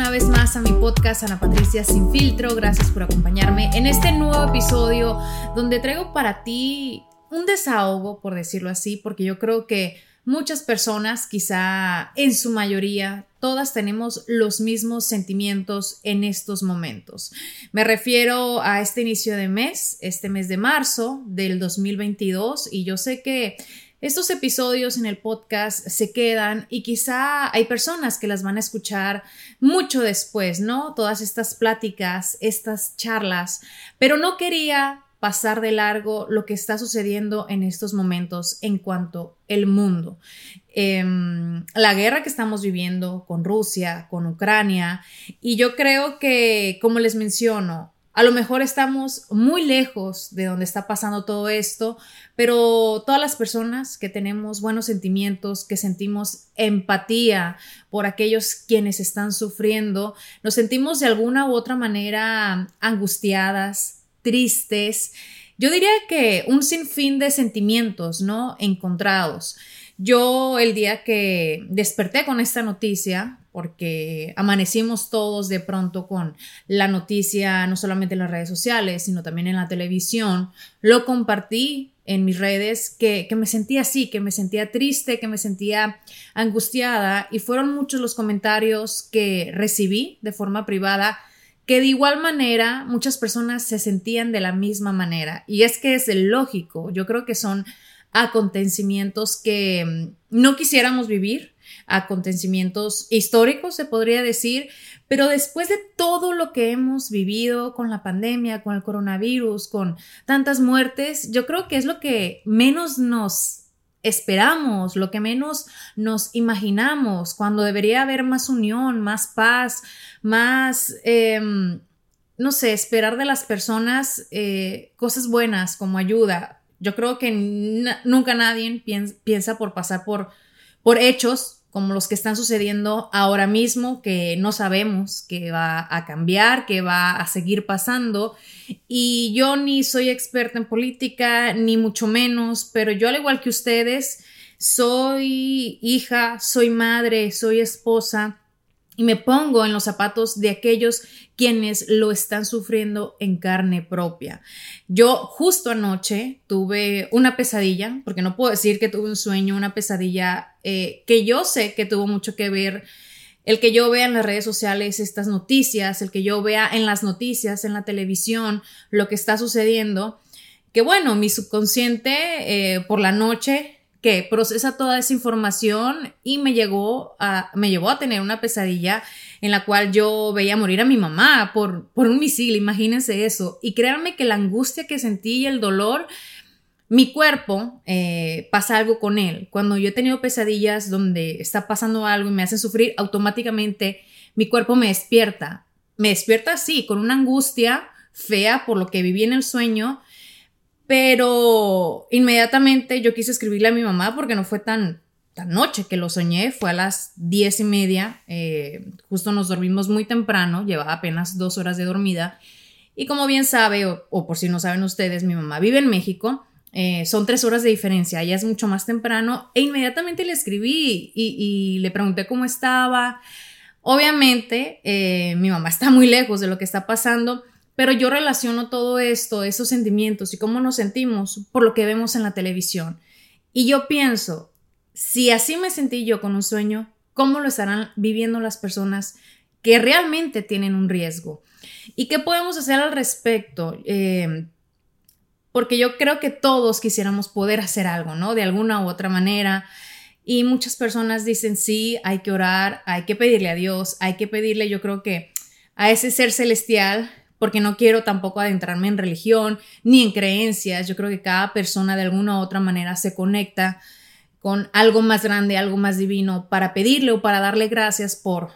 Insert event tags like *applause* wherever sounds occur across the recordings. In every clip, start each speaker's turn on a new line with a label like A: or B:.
A: Una vez más a mi podcast Ana Patricia Sin Filtro. Gracias por acompañarme en este nuevo episodio donde traigo para ti un desahogo, por decirlo así, porque yo creo que muchas personas, quizá en su mayoría, todas tenemos los mismos sentimientos en estos momentos. Me refiero a este inicio de mes, este mes de marzo del 2022, y yo sé que estos episodios en el podcast se quedan y quizá hay personas que las van a escuchar mucho después, ¿no? Todas estas pláticas, estas charlas, pero no quería pasar de largo lo que está sucediendo en estos momentos en cuanto el mundo. Em, la guerra que estamos viviendo con Rusia, con Ucrania, y yo creo que, como les menciono, a lo mejor estamos muy lejos de donde está pasando todo esto, pero todas las personas que tenemos buenos sentimientos, que sentimos empatía por aquellos quienes están sufriendo, nos sentimos de alguna u otra manera angustiadas, tristes. Yo diría que un sinfín de sentimientos, ¿no? Encontrados. Yo el día que desperté con esta noticia, porque amanecimos todos de pronto con la noticia, no solamente en las redes sociales, sino también en la televisión, lo compartí en mis redes que, que, me sentía así, que me sentía triste, que me sentía angustiada y fueron muchos los comentarios que recibí de forma privada que de igual manera muchas personas se sentían de la misma manera. Y es que es lógico, yo creo que son acontecimientos que mm, no quisiéramos vivir, acontecimientos históricos, se podría decir, pero después de todo lo que hemos vivido con la pandemia, con el coronavirus, con tantas muertes, yo creo que es lo que menos nos esperamos, lo que menos nos imaginamos, cuando debería haber más unión, más paz, más... Eh, no sé, esperar de las personas eh, cosas buenas como ayuda. Yo creo que nunca nadie piensa por pasar por, por hechos como los que están sucediendo ahora mismo, que no sabemos que va a cambiar, que va a seguir pasando. Y yo ni soy experta en política, ni mucho menos, pero yo al igual que ustedes, soy hija, soy madre, soy esposa y me pongo en los zapatos de aquellos quienes lo están sufriendo en carne propia. Yo justo anoche tuve una pesadilla, porque no puedo decir que tuve un sueño, una pesadilla eh, que yo sé que tuvo mucho que ver el que yo vea en las redes sociales estas noticias, el que yo vea en las noticias, en la televisión, lo que está sucediendo, que bueno, mi subconsciente eh, por la noche que procesa toda esa información y me llegó a, me llevó a tener una pesadilla en la cual yo veía morir a mi mamá por, por un misil, imagínense eso. Y créanme que la angustia que sentí y el dolor, mi cuerpo eh, pasa algo con él. Cuando yo he tenido pesadillas donde está pasando algo y me hace sufrir, automáticamente mi cuerpo me despierta. Me despierta así, con una angustia fea por lo que viví en el sueño pero inmediatamente yo quise escribirle a mi mamá porque no fue tan, tan noche que lo soñé, fue a las diez y media, eh, justo nos dormimos muy temprano, llevaba apenas dos horas de dormida. Y como bien sabe, o, por si no saben ustedes, mi mamá vive en México, eh, son tres horas de diferencia, ella es mucho más temprano, e inmediatamente le escribí y, le pregunté cómo estaba. Obviamente, eh, mi mamá está muy lejos de lo que está pasando, Pero yo relaciono todo esto, esos sentimientos y cómo nos sentimos por lo que vemos en la televisión. Y yo pienso, si así me sentí yo con un sueño, ¿cómo lo estarán viviendo las personas que realmente tienen un riesgo? ¿Y qué podemos hacer al respecto? Eh, porque yo creo que todos quisiéramos poder hacer algo, ¿no? De alguna u otra manera. Y muchas personas dicen, sí, hay que orar, hay que pedirle a Dios, hay que pedirle, yo creo que a ese ser celestial, porque no quiero tampoco adentrarme en religión ni en creencias. Yo creo que cada persona de alguna u otra manera se conecta con algo más grande, algo más divino, para pedirle o para darle gracias por,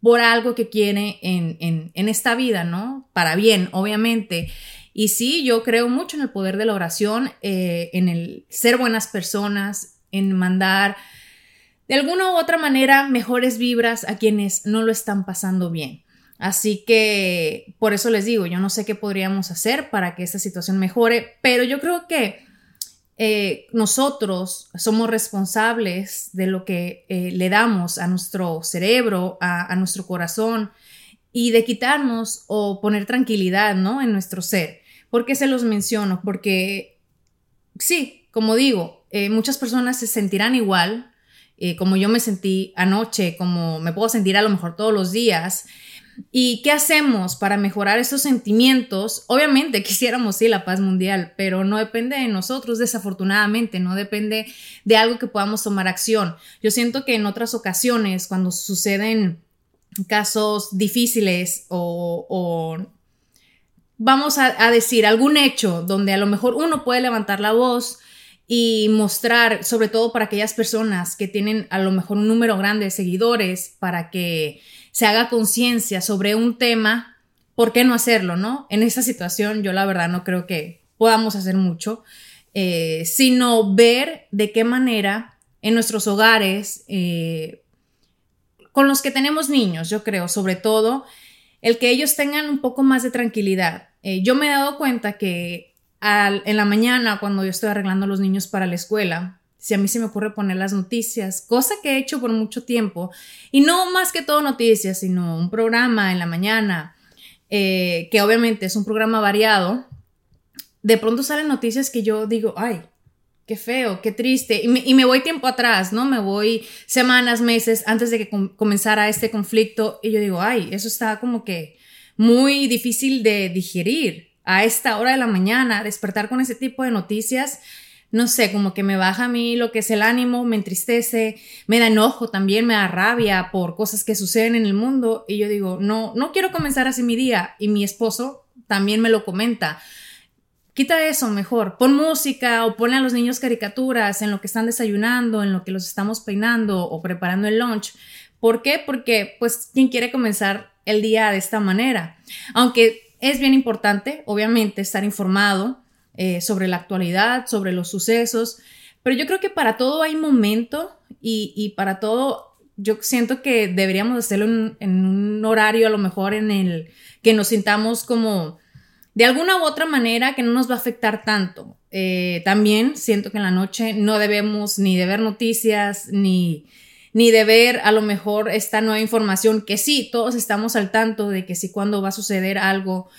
A: por algo que quiere en, en esta vida, ¿no? Para bien, obviamente. Y sí, yo creo mucho en el poder de la oración, eh, en el ser buenas personas, en mandar de alguna u otra manera mejores vibras a quienes no lo están pasando bien. Así que por eso les digo, yo no sé qué podríamos hacer para que esta situación mejore, pero yo creo que eh, nosotros somos responsables de lo que eh, le damos a nuestro cerebro, a, nuestro corazón y de quitarnos o poner tranquilidad ¿no? en nuestro ser. ¿Por qué se los menciono? Porque sí, como digo, eh, muchas personas se sentirán igual, como yo me sentí anoche, como me puedo sentir a lo mejor todos los días. ¿Y qué hacemos para mejorar esos sentimientos? Obviamente *laughs* quisiéramos sí la paz mundial, pero no depende de nosotros, desafortunadamente, no depende de algo que podamos tomar acción. Yo siento que en otras ocasiones, cuando suceden casos difíciles o vamos a, decir, algún hecho donde a lo mejor uno puede levantar la voz y mostrar, sobre todo para aquellas personas que tienen a lo mejor un número grande de seguidores, para que se haga conciencia sobre un tema, ¿por qué no hacerlo, no? En esa situación yo la verdad no creo que podamos hacer mucho, eh, sino ver de qué manera en nuestros hogares, eh, con los que tenemos niños, yo creo, sobre todo, el que ellos tengan un poco más de tranquilidad, eh, yo me he dado cuenta que en la mañana, cuando yo estoy arreglando los niños para la escuela, si a mí se me ocurre poner las noticias, cosa que he hecho por mucho tiempo, y no más que todo noticias, sino un programa en la mañana, eh, que obviamente es un programa variado, de pronto salen noticias que yo digo, ay, qué feo, qué triste, y me, voy tiempo atrás, ¿no? Me voy semanas, meses antes de que comenzara este conflicto, y yo digo, ay, eso está como que muy difícil de digerir a esta hora de la mañana, despertar con ese tipo de noticias, no sé, como que me baja a mí lo que es el ánimo, me entristece, me da enojo también, me da rabia por cosas que suceden en el mundo y yo digo, no, no quiero comenzar así mi día y mi esposo también me lo comenta. Quita eso mejor, pon música o ponle a los niños caricaturas en lo que están desayunando, en lo que los estamos peinando o preparando el lunch. ¿Por qué? Porque pues quien quiere comenzar el día de esta manera. Aunque es bien importante, obviamente, estar informado eh, sobre la actualidad, sobre los sucesos, pero yo creo que para todo hay momento y, para todo yo siento que deberíamos hacerlo en, un horario a lo mejor en el que nos sintamos como de alguna u otra manera que no nos va a afectar tanto. Eh, también siento que en la noche no debemos ni de ver noticias ni ni de ver a lo mejor esta nueva información, que sí, todos estamos al tanto de que sí cuando va a suceder algo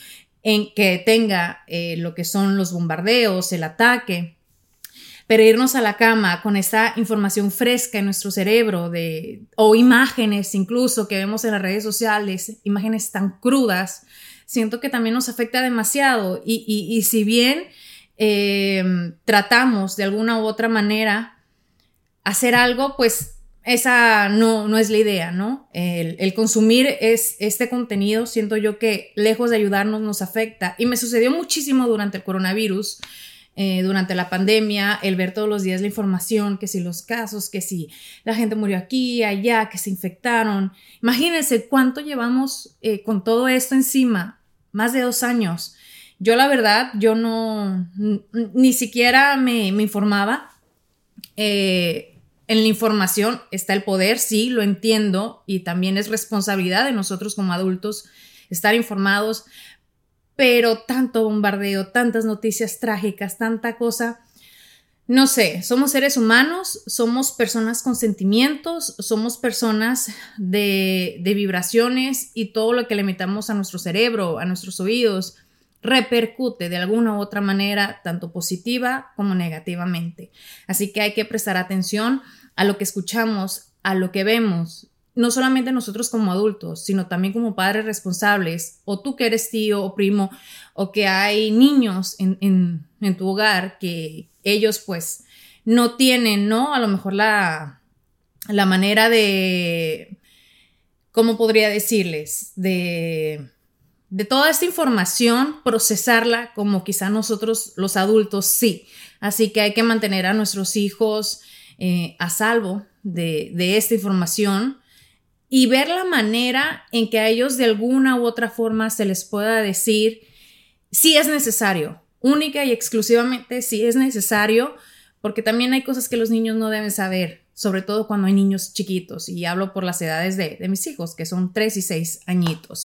A: en que tenga eh, lo que son los bombardeos, el ataque, pero irnos a la cama con esta información fresca en nuestro cerebro de, o imágenes incluso que vemos en las redes sociales, imágenes tan crudas, siento que también nos afecta demasiado. Y, si bien eh, tratamos de alguna u otra manera hacer algo, pues esa no, no es la idea, ¿no? El, consumir es, este contenido, siento yo que lejos de ayudarnos nos afecta. Y me sucedió muchísimo durante el coronavirus, eh, durante la pandemia, el ver todos los días la información, que si los casos, que si la gente murió aquí, allá, que se infectaron. Imagínense cuánto llevamos eh, con todo esto encima, más de dos años. Yo la verdad, yo no, ni siquiera me, me informaba. Eh, en la información está el poder, sí, lo entiendo, y también es responsabilidad de nosotros como adultos estar informados, pero tanto bombardeo, tantas noticias trágicas, tanta cosa, no sé, somos seres humanos, somos personas con sentimientos, somos personas de, vibraciones y todo lo que le metamos a nuestro cerebro, a nuestros oídos, repercute de alguna u otra manera, tanto positiva como negativamente. Así que hay que prestar atención a lo que escuchamos, a lo que vemos, no solamente nosotros como adultos, sino también como padres responsables, o tú que eres tío o primo, o que hay niños en, tu hogar que ellos pues no tienen, ¿no? A lo mejor la, la manera de, ¿cómo podría decirles? De de toda esta información, procesarla como quizá nosotros los adultos sí. Así que hay que mantener a nuestros hijos eh, a salvo de, esta información y ver la manera en que a ellos de alguna u otra forma se les pueda decir si es necesario, única y exclusivamente si es necesario, porque también hay cosas que los niños no deben saber sobre todo cuando hay niños chiquitos, y hablo por las edades de, de, mis hijos, que son 3 y 6 añitos.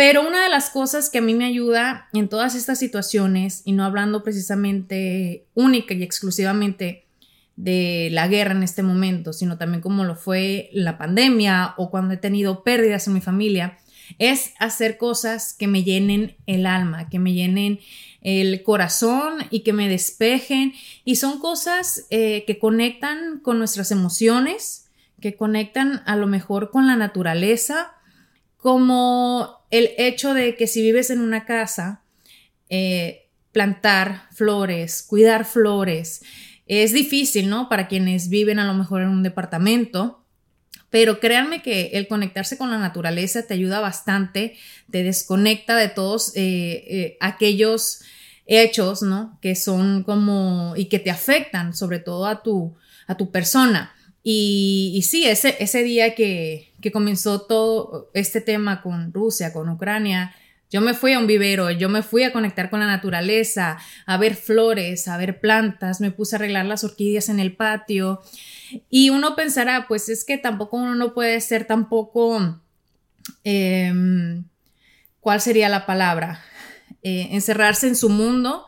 A: Pero una de las cosas que a mí me ayuda en todas estas situaciones, y no hablando precisamente única y exclusivamente de la guerra en este momento, sino también como lo fue la pandemia o cuando he tenido pérdidas en mi familia, es hacer cosas que me llenen el alma, que me llenen el corazón y que me despejen. Y son cosas eh, que conectan con nuestras emociones, que conectan a lo mejor con la naturaleza, como el hecho de que si vives en una casa, eh, plantar flores, cuidar flores, es difícil, ¿no? Para quienes viven a lo mejor en un departamento, pero créanme que el conectarse con la naturaleza te ayuda bastante, te desconecta de todos eh, eh, aquellos hechos, ¿no? Que son como y que te afectan sobre todo a tu, a tu persona. Y, sí, ese, ese día que, que comenzó todo este tema con Rusia, con Ucrania, yo me fui a un vivero, yo me fui a conectar con la naturaleza, a ver flores, a ver plantas, me puse a arreglar las orquídeas en el patio. Y uno pensará, pues es que tampoco uno no puede ser tampoco, eh, ¿cuál sería la palabra? Eh, encerrarse en su mundo,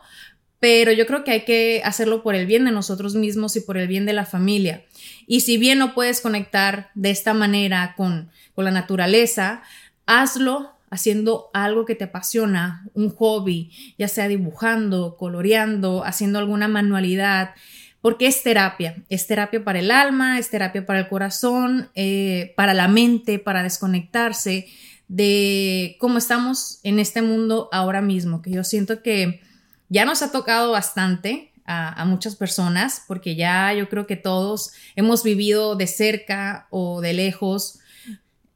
A: pero yo creo que hay que hacerlo por el bien de nosotros mismos y por el bien de la familia. Y si bien no puedes conectar de esta manera con, con la naturaleza, hazlo haciendo algo que te apasiona, un hobby, ya sea dibujando, coloreando, haciendo alguna manualidad, porque es terapia, es terapia para el alma, es terapia para el corazón, eh, para la mente, para desconectarse de cómo estamos en este mundo ahora mismo, que yo siento que ya nos ha tocado bastante a, muchas personas, porque ya yo creo que todos hemos vivido de cerca o de lejos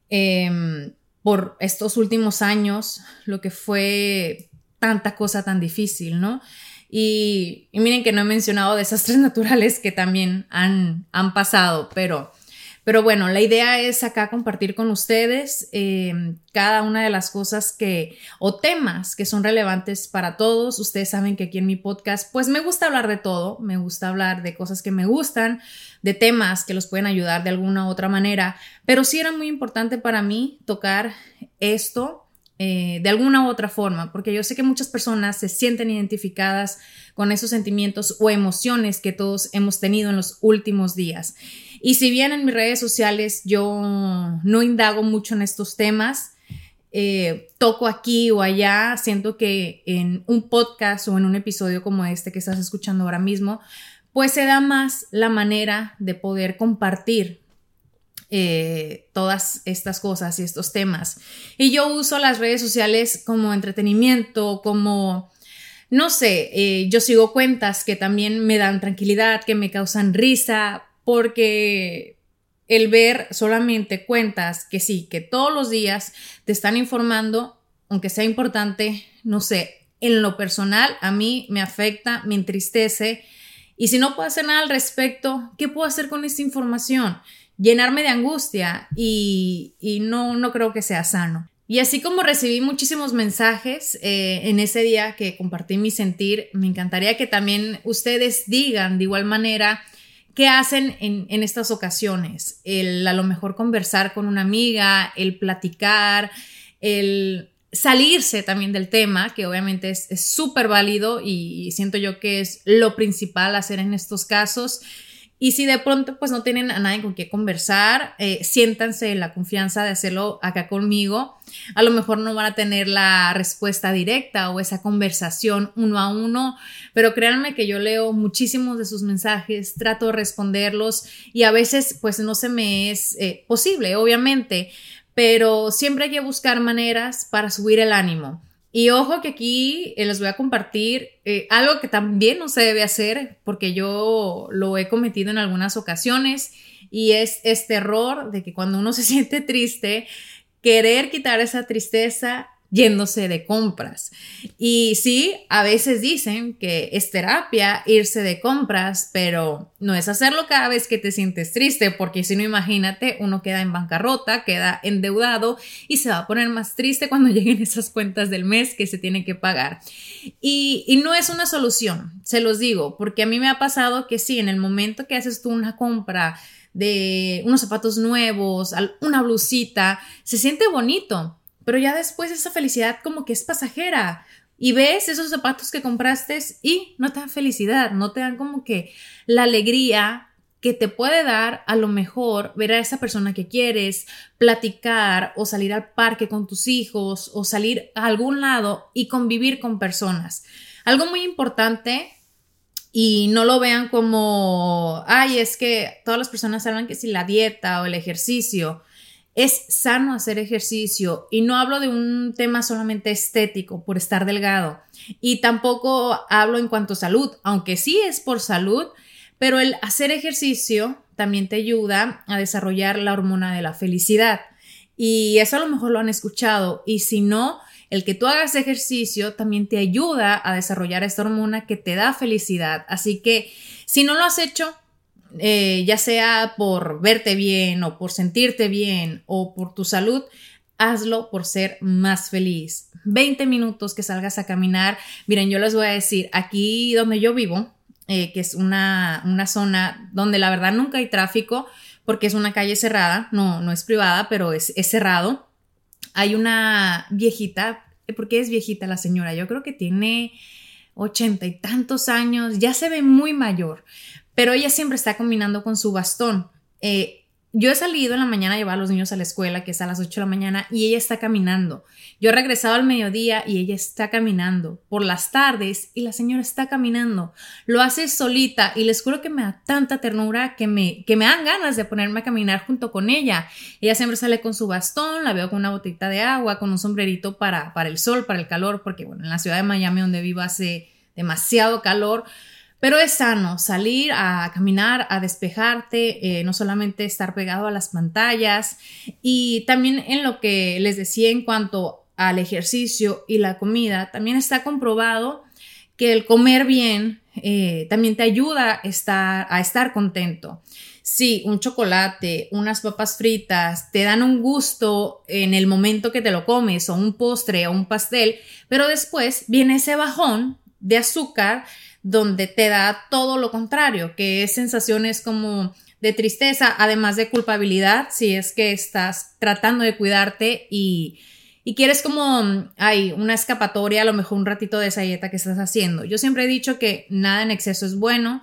A: em, por estos últimos años lo que fue tanta cosa tan difícil, ¿no? Y, y, miren que no he mencionado desastres *laughs* naturales que también han, han pasado, pero, pero bueno, la idea es acá compartir con ustedes eh, cada una de las cosas que o temas que son relevantes para todos. Ustedes saben que aquí en mi podcast pues me gusta hablar de todo, me gusta hablar de cosas que me gustan, de temas que los pueden ayudar de alguna u otra manera, pero sí era muy importante para mí tocar esto eh, de alguna u otra forma, porque yo sé que muchas personas se sienten identificadas con esos sentimientos o emociones que todos hemos tenido en los últimos días. Y si bien en mis redes sociales yo no indago mucho en estos temas, eh, toco aquí o allá, siento que en un podcast o en un episodio como este que estás escuchando ahora mismo, pues se da más la manera de poder compartir eh, todas estas cosas y estos temas. Y yo uso las redes sociales como entretenimiento, como, no sé, eh, yo sigo cuentas que también me dan tranquilidad, que me causan risa, porque el ver solamente cuentas que sí, que todos los días te están informando, aunque sea importante, no sé, en lo personal a mí me afecta, me entristece. Y si no puedo hacer nada al respecto, ¿qué puedo hacer con esta información? llenarme de angustia y, no, no creo que sea sano. Y así como recibí muchísimos mensajes eh, en ese día que compartí mi sentir, me encantaría que también ustedes digan de igual manera qué hacen en, estas ocasiones. El a lo mejor conversar con una amiga, el platicar, el salirse también del tema, que obviamente es súper válido y siento yo que es lo principal hacer en estos casos. Y si de pronto pues no tienen a nadie con quien conversar, eh, siéntanse en la confianza de hacerlo acá conmigo. A lo mejor no van a tener la respuesta directa o esa conversación uno a uno, pero créanme que yo leo muchísimos de sus mensajes, trato de responderlos y a veces pues no se me es eh, posible, obviamente, pero siempre hay que buscar maneras para subir el ánimo. Y ojo que aquí eh, les voy a compartir eh, algo que también no se debe hacer porque yo lo he cometido en algunas ocasiones y es este error de que cuando uno *laughs* se siente triste, querer quitar esa tristeza yéndose de compras. Y sí, a veces dicen que es terapia irse de compras, pero no es hacerlo cada vez que te sientes triste, porque si no, imagínate, uno queda en bancarrota, queda endeudado y se va a poner más triste cuando *laughs* lleguen esas cuentas del mes que se tiene que pagar. Y, y no es una solución, se los digo, porque a mí me ha pasado que sí, en el momento que haces tú una compra, de unos zapatos nuevos, una blusita, se siente bonito, pero ya después esa felicidad como que es pasajera. Y ves esos zapatos que compraste y no te dan felicidad, no te dan como que la alegría que te puede dar a lo mejor ver a esa persona que quieres, platicar o salir al parque con tus hijos o salir a algún lado y convivir con personas. Algo muy importante y no lo vean como, ay, es que todas las personas hablan que si la dieta o el ejercicio, es sano hacer ejercicio y no hablo de un tema solamente estético por estar delgado y tampoco hablo en cuanto a salud, aunque sí es por salud, pero el hacer ejercicio también te ayuda a desarrollar la hormona de la felicidad. Y eso a lo mejor lo han escuchado y si no, el que tú hagas ejercicio también te ayuda a desarrollar esta hormona que te da felicidad, así que si no lo has hecho, eh, ya sea por verte bien o por sentirte bien o por tu salud, hazlo por ser más feliz. 20 minutos que salgas a caminar. Miren, yo les voy a decir, aquí donde yo vivo, eh, que es una, zona donde la verdad nunca hay tráfico, porque es una calle cerrada, no, no es privada, pero es, es cerrado. Hay una viejita, ¿por qué es viejita la señora? Yo creo que tiene ochenta y tantos años, ya se ve muy mayor, pero ella siempre está combinando con su bastón. Eh, yo he salido en la mañana a llevar a los niños a la escuela, que es a las 8 de la mañana, y ella está caminando. Yo he regresado al mediodía y ella está caminando. Por las tardes y la señora está caminando. Lo hace solita y les juro que me da tanta ternura que me, que me dan ganas de ponerme a caminar junto con ella. Ella siempre sale con su bastón, la veo con una botita de agua, con un sombrerito para, para el sol, para el calor, porque bueno, en la ciudad de Miami donde vivo hace demasiado calor. Pero es sano salir a caminar, a despejarte, eh, no solamente estar pegado a las pantallas y también en lo que les decía en cuanto al ejercicio y la comida, también está comprobado que el comer bien eh, también te ayuda a estar, a estar contento. Sí, un chocolate, unas papas fritas te dan un gusto en el momento que te lo comes o un postre o un pastel, pero después viene ese bajón de azúcar donde te da todo lo contrario, que es sensaciones como de tristeza, además de culpabilidad, si es que estás tratando de cuidarte y, quieres como, hay una escapatoria, a lo mejor un ratito de esa dieta que estás haciendo. Yo siempre he dicho que nada en exceso es bueno,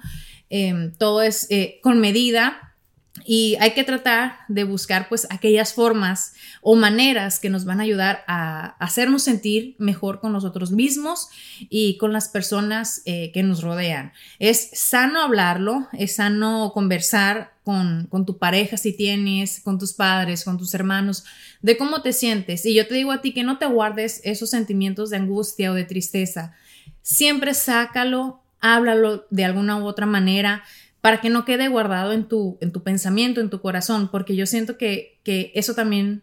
A: em, todo es eh, con medida y hay que tratar de buscar pues aquellas formas o maneras que nos van a ayudar a hacernos sentir mejor con nosotros mismos y con las personas eh, que nos rodean. Es sano hablarlo, es sano conversar con, con tu pareja si tienes, con tus padres, con tus hermanos, de cómo te sientes. Y yo te digo a ti que no te guardes esos sentimientos de angustia o de tristeza. Siempre sácalo, háblalo de alguna u otra manera para que no quede guardado en tu, en tu pensamiento, en tu corazón, porque yo siento que, que eso también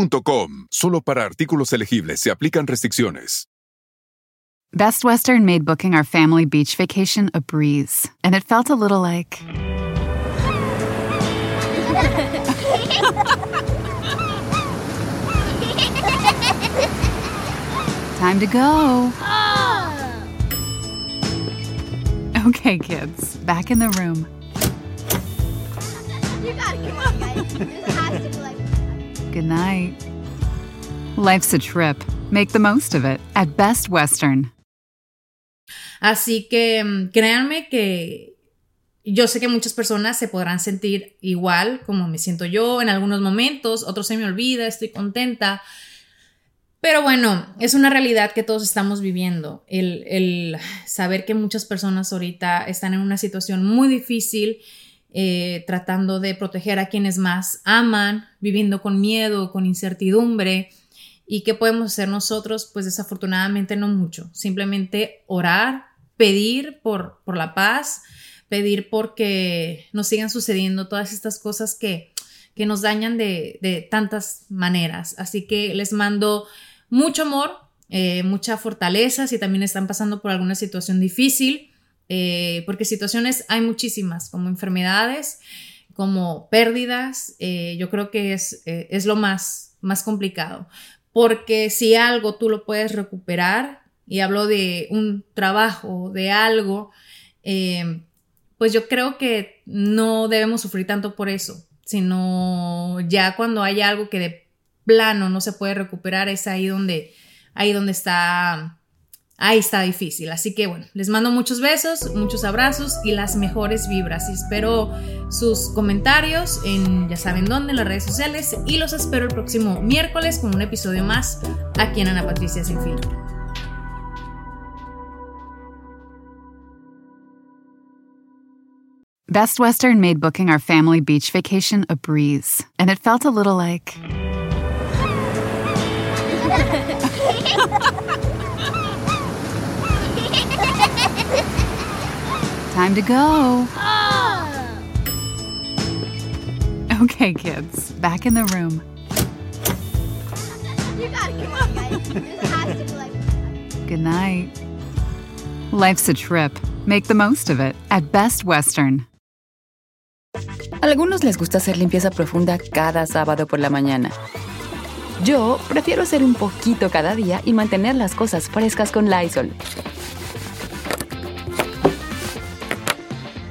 B: Solo para artículos elegibles se aplican restricciones.
C: Best Western made booking our family beach vacation a breeze, and it felt a little like. Time to go. Okay, kids, back in the room. Life's a trip. Make the most of it at Best Western.
A: Así que mm, créanme que yo sé que muchas personas se podrán sentir igual como me siento yo en algunos momentos, otros se me olvida, estoy contenta. Pero bueno, es una realidad que todos estamos viviendo. El, el saber que muchas personas ahorita están en una situación muy difícil eh, tratando de proteger a quienes más aman, viviendo con miedo, con incertidumbre. ¿Y qué podemos hacer nosotros? Pues desafortunadamente no mucho. Simplemente orar, pedir por, por la paz, pedir porque nos sigan sucediendo todas estas cosas que, que nos dañan de, de tantas maneras. Así que les mando mucho amor, eh, mucha fortaleza si también están pasando por alguna situación difícil. Eh, porque situaciones hay muchísimas, como enfermedades, como pérdidas, eh, yo creo que es, eh, es lo más, más complicado, porque si algo tú lo puedes recuperar, y hablo de un trabajo, de algo, pues yo creo que no debemos sufrir tanto por eso, sino ya cuando hay algo que de plano no se puede recuperar, es ahí donde, ahí donde está ahí está difícil. Así que bueno, les mando muchos besos, muchos abrazos y las mejores vibras. Y espero sus comentarios en ya saben dónde, en las redes sociales. Y los espero el próximo miércoles con un episodio más aquí en Ana Patricia Sin Filtro.
C: Best Western made booking our family beach vacation a breeze, and it felt a little like. *laughs* Time to go. Oh. Okay, kids, back in the room.
D: You gotta come on, guys. This has to be like.
C: Good night. Life's a trip. Make the most of it at Best Western.
E: Algunos les gusta hacer limpieza profunda cada sábado por la mañana. Yo prefiero hacer un poquito cada día y mantener las cosas frescas con Lysol.